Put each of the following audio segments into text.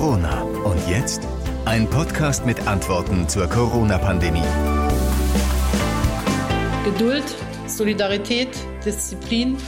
Corona. Und jetzt ein Podcast mit Antworten zur Corona-Pandemie. Geduld, Solidarität, Disziplin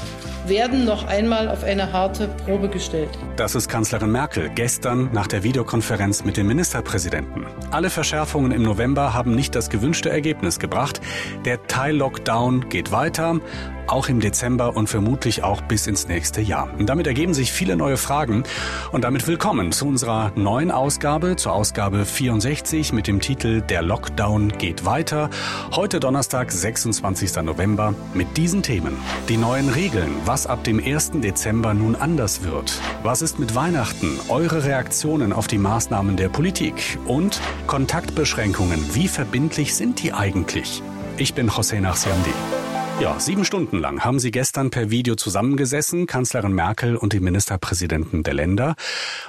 werden noch einmal auf eine harte Probe gestellt. Das ist Kanzlerin Merkel gestern nach der Videokonferenz mit den Ministerpräsidenten. Alle Verschärfungen im November haben nicht das gewünschte Ergebnis gebracht. Der Teil-Lockdown geht weiter auch im Dezember und vermutlich auch bis ins nächste Jahr. Und damit ergeben sich viele neue Fragen und damit willkommen zu unserer neuen Ausgabe, zur Ausgabe 64 mit dem Titel Der Lockdown geht weiter. Heute Donnerstag, 26. November mit diesen Themen. Die neuen Regeln, was ab dem 1. Dezember nun anders wird. Was ist mit Weihnachten? Eure Reaktionen auf die Maßnahmen der Politik und Kontaktbeschränkungen. Wie verbindlich sind die eigentlich? Ich bin José Nachsiandi. Ja, sieben Stunden lang haben sie gestern per Video zusammengesessen, Kanzlerin Merkel und die Ministerpräsidenten der Länder.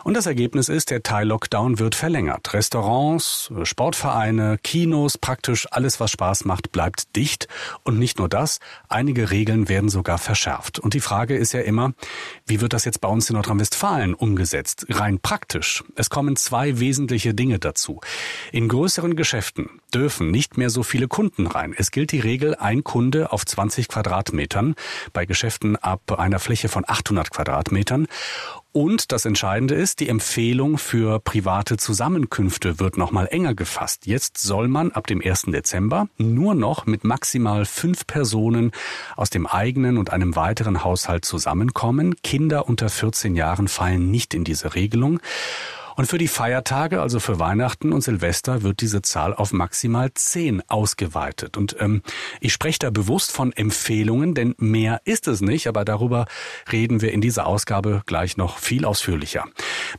Und das Ergebnis ist, der Teil-Lockdown wird verlängert. Restaurants, Sportvereine, Kinos, praktisch alles, was Spaß macht, bleibt dicht. Und nicht nur das, einige Regeln werden sogar verschärft. Und die Frage ist ja immer, wie wird das jetzt bei uns in Nordrhein-Westfalen umgesetzt? Rein praktisch. Es kommen zwei wesentliche Dinge dazu. In größeren Geschäften dürfen nicht mehr so viele Kunden rein. Es gilt die Regel, ein Kunde auf 20 Quadratmetern, bei Geschäften ab einer Fläche von 800 Quadratmetern. Und das Entscheidende ist, die Empfehlung für private Zusammenkünfte wird nochmal enger gefasst. Jetzt soll man ab dem 1. Dezember nur noch mit maximal fünf Personen aus dem eigenen und einem weiteren Haushalt zusammenkommen. Kinder unter 14 Jahren fallen nicht in diese Regelung. Und für die Feiertage, also für Weihnachten und Silvester, wird diese Zahl auf maximal zehn ausgeweitet. Und ähm, ich spreche da bewusst von Empfehlungen, denn mehr ist es nicht, aber darüber reden wir in dieser Ausgabe gleich noch viel ausführlicher.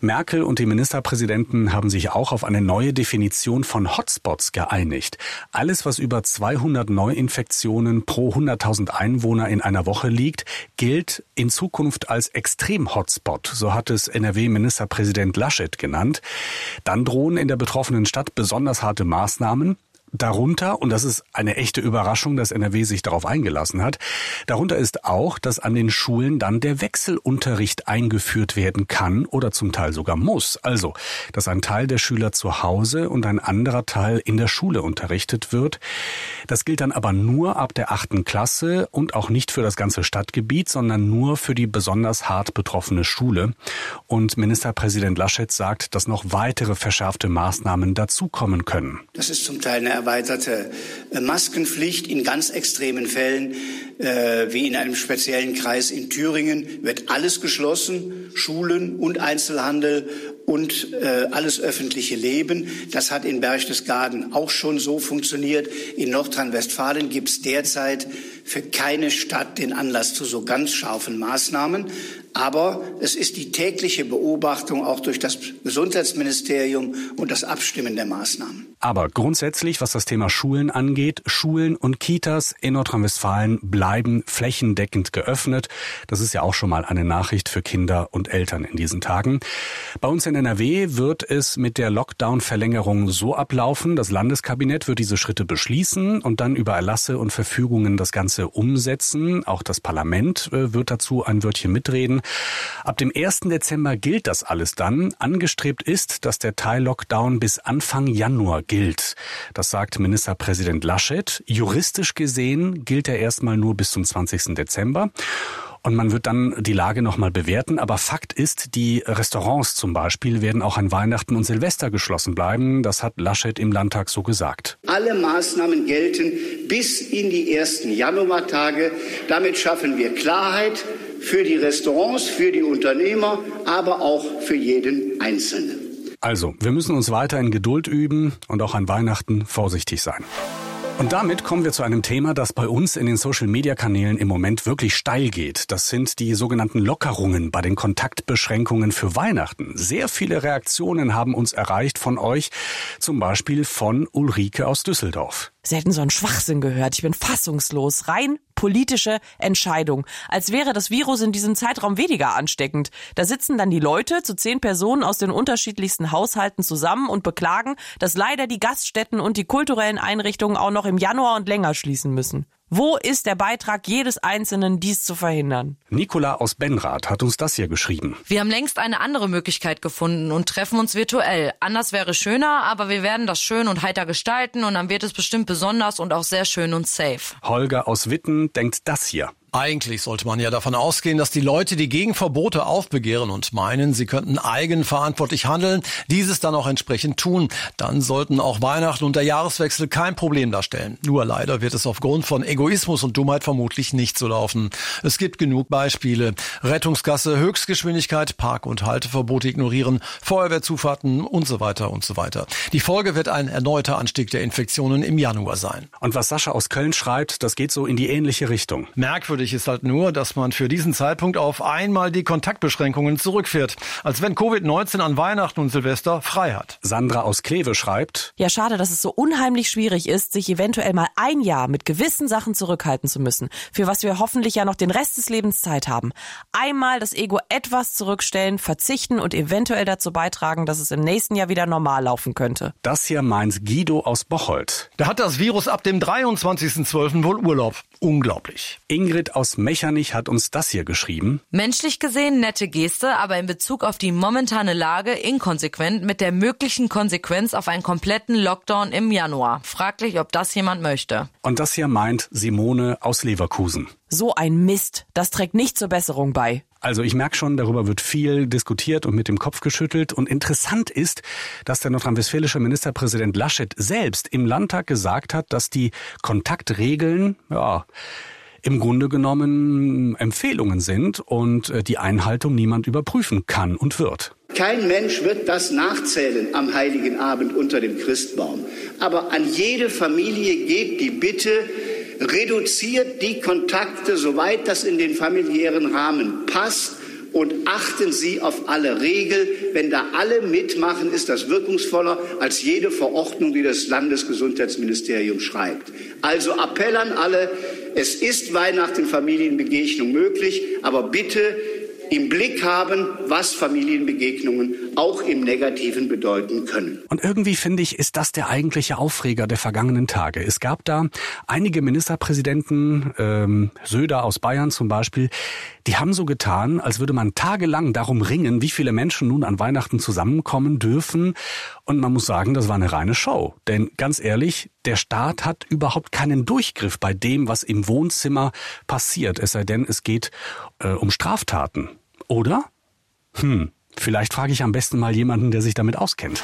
Merkel und die Ministerpräsidenten haben sich auch auf eine neue Definition von Hotspots geeinigt. Alles, was über 200 Neuinfektionen pro 100.000 Einwohner in einer Woche liegt, gilt in Zukunft als Extrem-Hotspot. So hat es NRW-Ministerpräsident Laschet genannt. Dann drohen in der betroffenen Stadt besonders harte Maßnahmen. Darunter, und das ist eine echte Überraschung, dass NRW sich darauf eingelassen hat, darunter ist auch, dass an den Schulen dann der Wechselunterricht eingeführt werden kann oder zum Teil sogar muss. Also, dass ein Teil der Schüler zu Hause und ein anderer Teil in der Schule unterrichtet wird. Das gilt dann aber nur ab der achten Klasse und auch nicht für das ganze Stadtgebiet, sondern nur für die besonders hart betroffene Schule. Und Ministerpräsident Laschet sagt, dass noch weitere verschärfte Maßnahmen dazukommen können. Das ist zum Teil eine erweiterte äh, Maskenpflicht in ganz extremen Fällen, äh, wie in einem speziellen Kreis in Thüringen, wird alles geschlossen, Schulen und Einzelhandel und äh, alles öffentliche Leben. Das hat in Berchtesgaden auch schon so funktioniert. In Nordrhein-Westfalen gibt es derzeit für keine Stadt den Anlass zu so ganz scharfen Maßnahmen. Aber es ist die tägliche Beobachtung auch durch das Gesundheitsministerium und das Abstimmen der Maßnahmen. Aber grundsätzlich, was das Thema Schulen angeht, Schulen und Kitas in Nordrhein-Westfalen bleiben flächendeckend geöffnet. Das ist ja auch schon mal eine Nachricht für Kinder und Eltern in diesen Tagen. Bei uns in NRW wird es mit der Lockdown-Verlängerung so ablaufen. Das Landeskabinett wird diese Schritte beschließen und dann über Erlasse und Verfügungen das Ganze umsetzen. Auch das Parlament äh, wird dazu ein Wörtchen mitreden. Ab dem 1. Dezember gilt das alles dann. Angestrebt ist, dass der Teil-Lockdown bis Anfang Januar gilt. Das sagt Ministerpräsident Laschet. Juristisch gesehen gilt er erstmal nur bis zum 20. Dezember. Und man wird dann die Lage nochmal bewerten. Aber Fakt ist, die Restaurants zum Beispiel werden auch an Weihnachten und Silvester geschlossen bleiben. Das hat Laschet im Landtag so gesagt. Alle Maßnahmen gelten bis in die ersten Januartage. Damit schaffen wir Klarheit für die Restaurants, für die Unternehmer, aber auch für jeden Einzelnen. Also, wir müssen uns weiter in Geduld üben und auch an Weihnachten vorsichtig sein. Und damit kommen wir zu einem Thema, das bei uns in den Social-Media-Kanälen im Moment wirklich steil geht. Das sind die sogenannten Lockerungen bei den Kontaktbeschränkungen für Weihnachten. Sehr viele Reaktionen haben uns erreicht von euch, zum Beispiel von Ulrike aus Düsseldorf selten so einen Schwachsinn gehört. Ich bin fassungslos. Rein politische Entscheidung. Als wäre das Virus in diesem Zeitraum weniger ansteckend. Da sitzen dann die Leute zu zehn Personen aus den unterschiedlichsten Haushalten zusammen und beklagen, dass leider die Gaststätten und die kulturellen Einrichtungen auch noch im Januar und länger schließen müssen. Wo ist der Beitrag jedes Einzelnen, dies zu verhindern? Nicola aus Benrath hat uns das hier geschrieben. Wir haben längst eine andere Möglichkeit gefunden und treffen uns virtuell. Anders wäre schöner, aber wir werden das schön und heiter gestalten und dann wird es bestimmt besonders und auch sehr schön und safe. Holger aus Witten denkt das hier. Eigentlich sollte man ja davon ausgehen, dass die Leute, die gegen Verbote aufbegehren und meinen, sie könnten eigenverantwortlich handeln, dieses dann auch entsprechend tun. Dann sollten auch Weihnachten und der Jahreswechsel kein Problem darstellen. Nur leider wird es aufgrund von Egoismus und Dummheit vermutlich nicht so laufen. Es gibt genug Beispiele. Rettungsgasse, Höchstgeschwindigkeit, Park- und Halteverbote ignorieren, Feuerwehrzufahrten und so weiter und so weiter. Die Folge wird ein erneuter Anstieg der Infektionen im Januar sein. Und was Sascha aus Köln schreibt, das geht so in die ähnliche Richtung. Merkwürdig ist halt nur, dass man für diesen Zeitpunkt auf einmal die Kontaktbeschränkungen zurückfährt. Als wenn Covid-19 an Weihnachten und Silvester frei hat. Sandra aus Kleve schreibt, Ja, schade, dass es so unheimlich schwierig ist, sich eventuell mal ein Jahr mit gewissen Sachen zurückhalten zu müssen, für was wir hoffentlich ja noch den Rest des Lebens Zeit haben. Einmal das Ego etwas zurückstellen, verzichten und eventuell dazu beitragen, dass es im nächsten Jahr wieder normal laufen könnte. das hier meint Guido aus Bocholt. Da hat das Virus ab dem 23.12. wohl Urlaub. Unglaublich. Ingrid aus Mechernich hat uns das hier geschrieben. Menschlich gesehen nette Geste, aber in Bezug auf die momentane Lage inkonsequent mit der möglichen Konsequenz auf einen kompletten Lockdown im Januar. Fraglich, ob das jemand möchte. Und das hier meint Simone aus Leverkusen. So ein Mist, das trägt nicht zur Besserung bei. Also ich merke schon, darüber wird viel diskutiert und mit dem Kopf geschüttelt. Und interessant ist, dass der nordrhein-westfälische Ministerpräsident Laschet selbst im Landtag gesagt hat, dass die Kontaktregeln, ja, im Grunde genommen Empfehlungen sind und äh, die Einhaltung niemand überprüfen kann und wird. Kein Mensch wird das nachzählen am heiligen Abend unter dem Christbaum. Aber an jede Familie geht die Bitte, reduziert die Kontakte, soweit das in den familiären Rahmen passt. Und achten Sie auf alle Regeln. Wenn da alle mitmachen, ist das wirkungsvoller als jede Verordnung, die das Landesgesundheitsministerium schreibt. Also Appell an alle, es ist Weihnachten Familienbegegnung möglich, aber bitte im Blick haben, was Familienbegegnungen auch im Negativen bedeuten können. Und irgendwie finde ich, ist das der eigentliche Aufreger der vergangenen Tage. Es gab da einige Ministerpräsidenten, ähm, Söder aus Bayern zum Beispiel, die haben so getan, als würde man tagelang darum ringen, wie viele Menschen nun an Weihnachten zusammenkommen dürfen. Und man muss sagen, das war eine reine Show. Denn ganz ehrlich, der Staat hat überhaupt keinen Durchgriff bei dem, was im Wohnzimmer passiert. Es sei denn, es geht äh, um Straftaten. Oder? Hm, vielleicht frage ich am besten mal jemanden, der sich damit auskennt.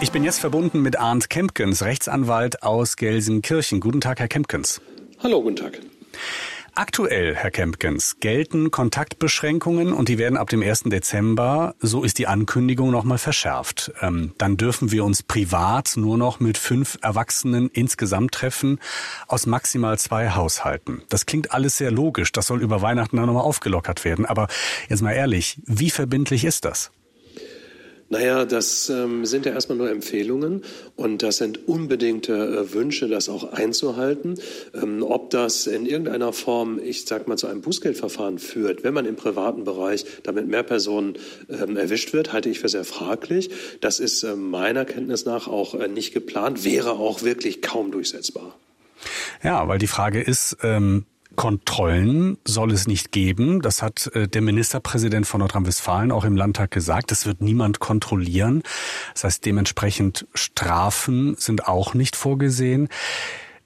Ich bin jetzt verbunden mit Arndt Kempkens, Rechtsanwalt aus Gelsenkirchen. Guten Tag, Herr Kempkens. Hallo, guten Tag. Aktuell, Herr Kempkens, gelten Kontaktbeschränkungen und die werden ab dem 1. Dezember, so ist die Ankündigung, nochmal verschärft. Ähm, dann dürfen wir uns privat nur noch mit fünf Erwachsenen insgesamt treffen aus maximal zwei Haushalten. Das klingt alles sehr logisch, das soll über Weihnachten dann nochmal aufgelockert werden. Aber jetzt mal ehrlich, wie verbindlich ist das? Naja, das ähm, sind ja erstmal nur Empfehlungen und das sind unbedingte äh, Wünsche, das auch einzuhalten. Ähm, ob das in irgendeiner Form, ich sag mal, zu einem Bußgeldverfahren führt, wenn man im privaten Bereich damit mehr Personen ähm, erwischt wird, halte ich für sehr fraglich. Das ist äh, meiner Kenntnis nach auch äh, nicht geplant, wäre auch wirklich kaum durchsetzbar. Ja, weil die Frage ist, ähm, Kontrollen soll es nicht geben. Das hat äh, der Ministerpräsident von Nordrhein-Westfalen auch im Landtag gesagt. Es wird niemand kontrollieren. Das heißt, dementsprechend Strafen sind auch nicht vorgesehen.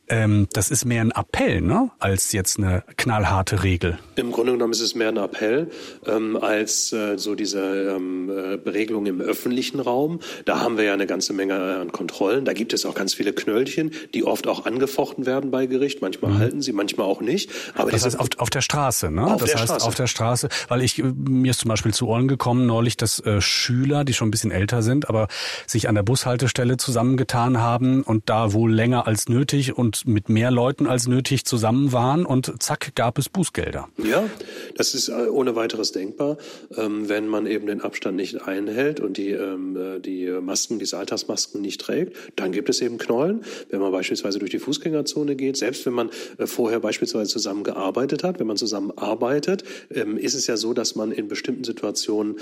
Ähm, das ist mehr ein Appell, ne, als jetzt eine knallharte Regel. Im Grunde genommen ist es mehr ein Appell ähm, als äh, so diese ähm, äh, Regelung im öffentlichen Raum. Da haben wir ja eine ganze Menge an Kontrollen. Da gibt es auch ganz viele Knöllchen, die oft auch angefochten werden bei Gericht. Manchmal mhm. halten sie, manchmal auch nicht. Aber das heißt auf, auf der Straße, ne? Auf das der heißt Straße. auf der Straße, weil ich mir ist zum Beispiel zu Ohren gekommen neulich, dass äh, Schüler, die schon ein bisschen älter sind, aber sich an der Bushaltestelle zusammengetan haben und da wohl länger als nötig und mit mehr Leuten als nötig zusammen waren und zack gab es Bußgelder. Ja, das ist äh, ohne weiteres denkbar, ähm, wenn man eben den Abstand nicht einhält und die, ähm, äh, die Masken, diese Alltagsmasken nicht trägt, dann gibt es eben Knollen. Wenn man beispielsweise durch die Fußgängerzone geht, selbst wenn man äh, vorher beispielsweise zusammen gearbeitet hat, wenn man zusammen arbeitet, ähm, ist es ja so, dass man in bestimmten Situationen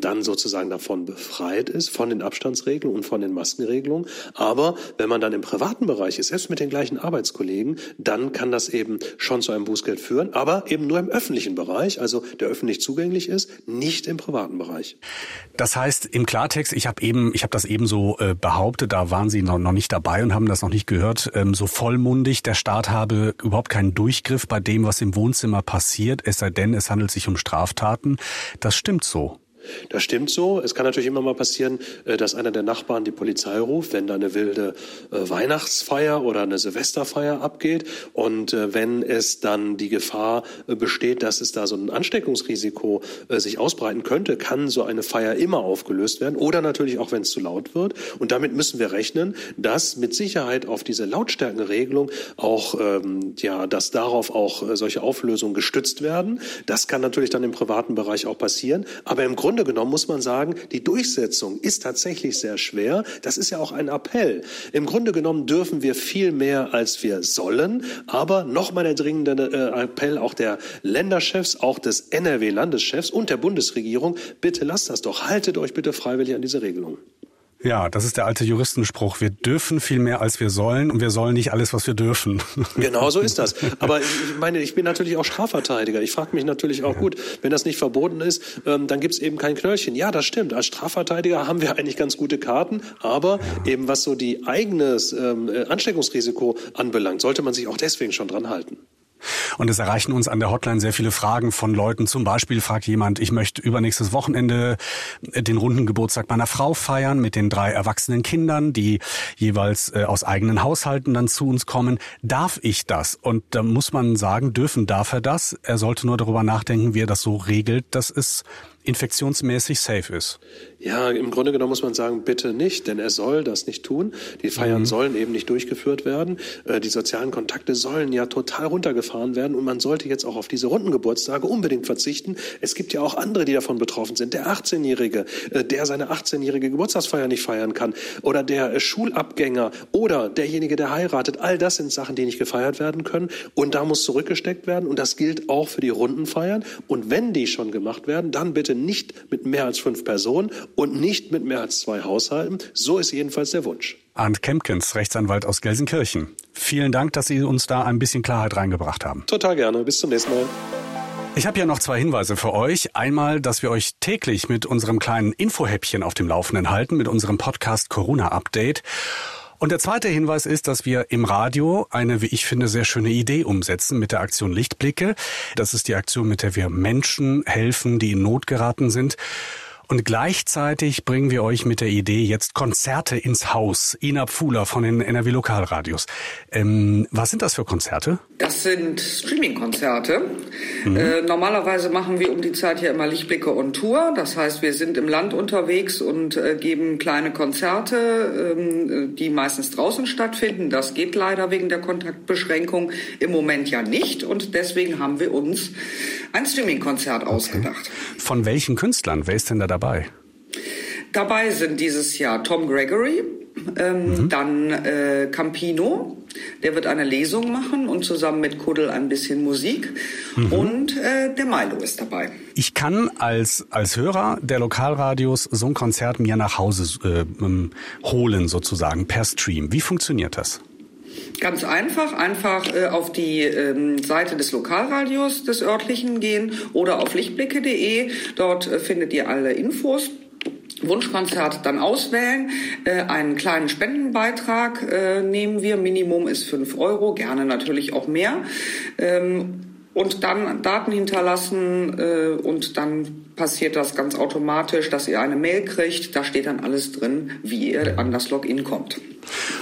dann sozusagen davon befreit ist, von den Abstandsregeln und von den Maskenregelungen. Aber wenn man dann im privaten Bereich ist, selbst mit den gleichen möglichen Arbeitskollegen, dann kann das eben schon zu einem Bußgeld führen, aber eben nur im öffentlichen Bereich, also der öffentlich zugänglich ist, nicht im privaten Bereich. Das heißt im Klartext, ich habe eben, ich habe das eben so äh, behauptet, da waren Sie noch, noch nicht dabei und haben das noch nicht gehört, ähm, so vollmundig, der Staat habe überhaupt keinen Durchgriff bei dem, was im Wohnzimmer passiert, es sei denn, es handelt sich um Straftaten. Das stimmt so. Das stimmt so. Es kann natürlich immer mal passieren, äh, dass einer der Nachbarn die Polizei ruft, wenn da eine wilde äh, Weihnachtsfeier oder eine Silvesterfeier abgeht. Und äh, wenn es dann die Gefahr besteht, dass es da so ein Ansteckungsrisiko sich ausbreiten könnte, kann so eine Feier immer aufgelöst werden. Oder natürlich auch, wenn es zu laut wird. Und damit müssen wir rechnen, dass mit Sicherheit auf diese Lautstärkenregelung auch, ähm, ja, dass darauf auch solche Auflösungen gestützt werden. Das kann natürlich dann im privaten Bereich auch passieren. Aber im Grunde Grunde genommen muss man sagen, die Durchsetzung ist tatsächlich sehr schwer. Das ist ja auch ein Appell. Im Grunde genommen dürfen wir viel mehr, als wir sollen. Aber nochmal der dringende äh, Appell auch der Länderchefs, auch des NRW-Landeschefs und der Bundesregierung. Bitte lasst das doch. Haltet euch bitte freiwillig an diese Regelung. Ja, das ist der alte Juristenspruch. Wir dürfen viel mehr, als wir sollen und wir sollen nicht alles, was wir dürfen. Genau so ist das. Aber ich meine, ich bin natürlich auch Strafverteidiger. Ich frage mich natürlich auch, gut, wenn das nicht verboten ist, ähm, dann gibt's eben kein Knöllchen. Ja, das stimmt. Als Strafverteidiger haben wir eigentlich ganz gute Karten. Aber ja. eben was so die eigenes ähm, äh, Ansteckungsrisiko anbelangt, sollte man sich auch deswegen schon dran halten. Und es erreichen uns an der Hotline sehr viele Fragen von Leuten. Zum Beispiel fragt jemand, ich möchte übernächstes Wochenende den runden Geburtstag meiner Frau feiern mit den drei erwachsenen Kindern, die jeweils äh, aus eigenen Haushalten dann zu uns kommen. Darf ich das? Und da muss man sagen, dürfen darf er das. Er sollte nur darüber nachdenken, wie er das so regelt, dass es infektionsmäßig safe ist. Ja, im Grunde genommen muss man sagen, bitte nicht, denn er soll das nicht tun. Die Feiern mhm. sollen eben nicht durchgeführt werden. Äh, die sozialen Kontakte sollen ja total runtergefahren werden und man sollte jetzt auch auf diese runden Geburtstage unbedingt verzichten. Es gibt ja auch andere, die davon betroffen sind. Der 18-Jährige, äh, der seine 18-jährige Geburtstagsfeier nicht feiern kann oder der äh, Schulabgänger oder derjenige, der heiratet. All das sind Sachen, die nicht gefeiert werden können und da muss zurückgesteckt werden und das gilt auch für die runden Feiern. Und wenn die schon gemacht werden, dann bitte nicht mit mehr als fünf Personen und nicht mit mehr als zwei Haushalten. So ist jedenfalls der Wunsch. Arndt Kempkens, Rechtsanwalt aus Gelsenkirchen. Vielen Dank, dass Sie uns da ein bisschen Klarheit reingebracht haben. Total gerne. Bis zum nächsten Mal. Ich habe ja noch zwei Hinweise für euch. Einmal, dass wir euch täglich mit unserem kleinen Infohäppchen auf dem Laufenden halten, mit unserem Podcast Corona Update. Und der zweite Hinweis ist, dass wir im Radio eine, wie ich finde, sehr schöne Idee umsetzen mit der Aktion Lichtblicke. Das ist die Aktion, mit der wir Menschen helfen, die in Not geraten sind. Und gleichzeitig bringen wir euch mit der Idee jetzt Konzerte ins Haus. Ina Pfuler von den NRW Lokalradios. Ähm, was sind das für Konzerte? Das sind Streaming-Konzerte. Mhm. Äh, normalerweise machen wir um die Zeit ja immer Lichtblicke on Tour. Das heißt, wir sind im Land unterwegs und äh, geben kleine Konzerte, ähm, die meistens draußen stattfinden. Das geht leider wegen der Kontaktbeschränkung im Moment ja nicht. Und deswegen haben wir uns ein Streaming-Konzert okay. ausgedacht. Von welchen Künstlern? Wer ist denn da dabei? Dabei sind dieses Jahr Tom Gregory, ähm, mhm. dann äh, Campino, der wird eine Lesung machen und zusammen mit Kuddel ein bisschen Musik. Mhm. Und äh, der Milo ist dabei. Ich kann als, als Hörer der Lokalradios so ein Konzert mir nach Hause äh, ähm, holen, sozusagen, per Stream. Wie funktioniert das? Ganz einfach, einfach äh, auf die ähm, Seite des Lokalradios des örtlichen gehen oder auf lichtblicke.de. Dort äh, findet ihr alle Infos. Wunschkonzert dann auswählen. Äh, einen kleinen Spendenbeitrag äh, nehmen wir. Minimum ist fünf Euro, gerne natürlich auch mehr. Ähm, und dann Daten hinterlassen äh, und dann passiert das ganz automatisch, dass ihr eine Mail kriegt. Da steht dann alles drin, wie ihr an das Login kommt.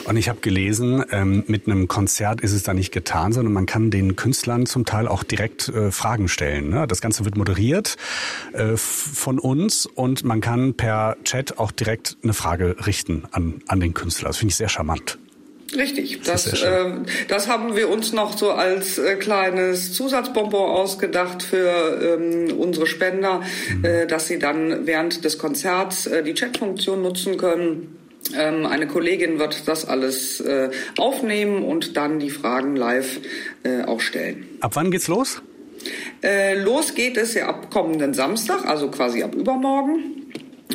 Und ich habe gelesen, ähm, mit einem Konzert ist es da nicht getan, sondern man kann den Künstlern zum Teil auch direkt äh, Fragen stellen. Ne? Das Ganze wird moderiert äh, von uns und man kann per Chat auch direkt eine Frage richten an, an den Künstler. Das finde ich sehr charmant. Richtig, das, das, äh, das haben wir uns noch so als äh, kleines Zusatzbonbon ausgedacht für ähm, unsere Spender, mhm. äh, dass sie dann während des Konzerts äh, die Chatfunktion nutzen können. Ähm, eine Kollegin wird das alles äh, aufnehmen und dann die Fragen live äh, auch stellen. Ab wann geht's los? Los geht es ja ab kommenden Samstag, also quasi ab übermorgen.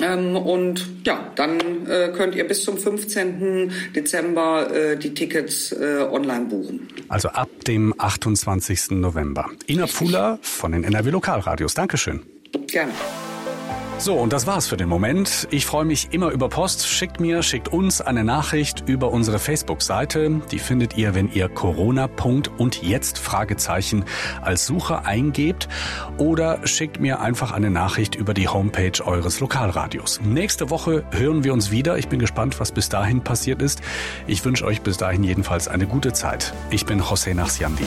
Ähm, und ja, dann äh, könnt ihr bis zum 15. Dezember äh, die Tickets äh, online buchen. Also ab dem 28. November. Ina Pfuller von den NRW Lokalradios. Dankeschön. Gerne. So, und das war's für den Moment. Ich freue mich immer über Post. Schickt mir, schickt uns eine Nachricht über unsere Facebook-Seite. Die findet ihr, wenn ihr Corona. und jetzt Fragezeichen als Suche eingebt. Oder schickt mir einfach eine Nachricht über die Homepage eures Lokalradios. Nächste Woche hören wir uns wieder. Ich bin gespannt, was bis dahin passiert ist. Ich wünsche euch bis dahin jedenfalls eine gute Zeit. Ich bin José Nachsiandi.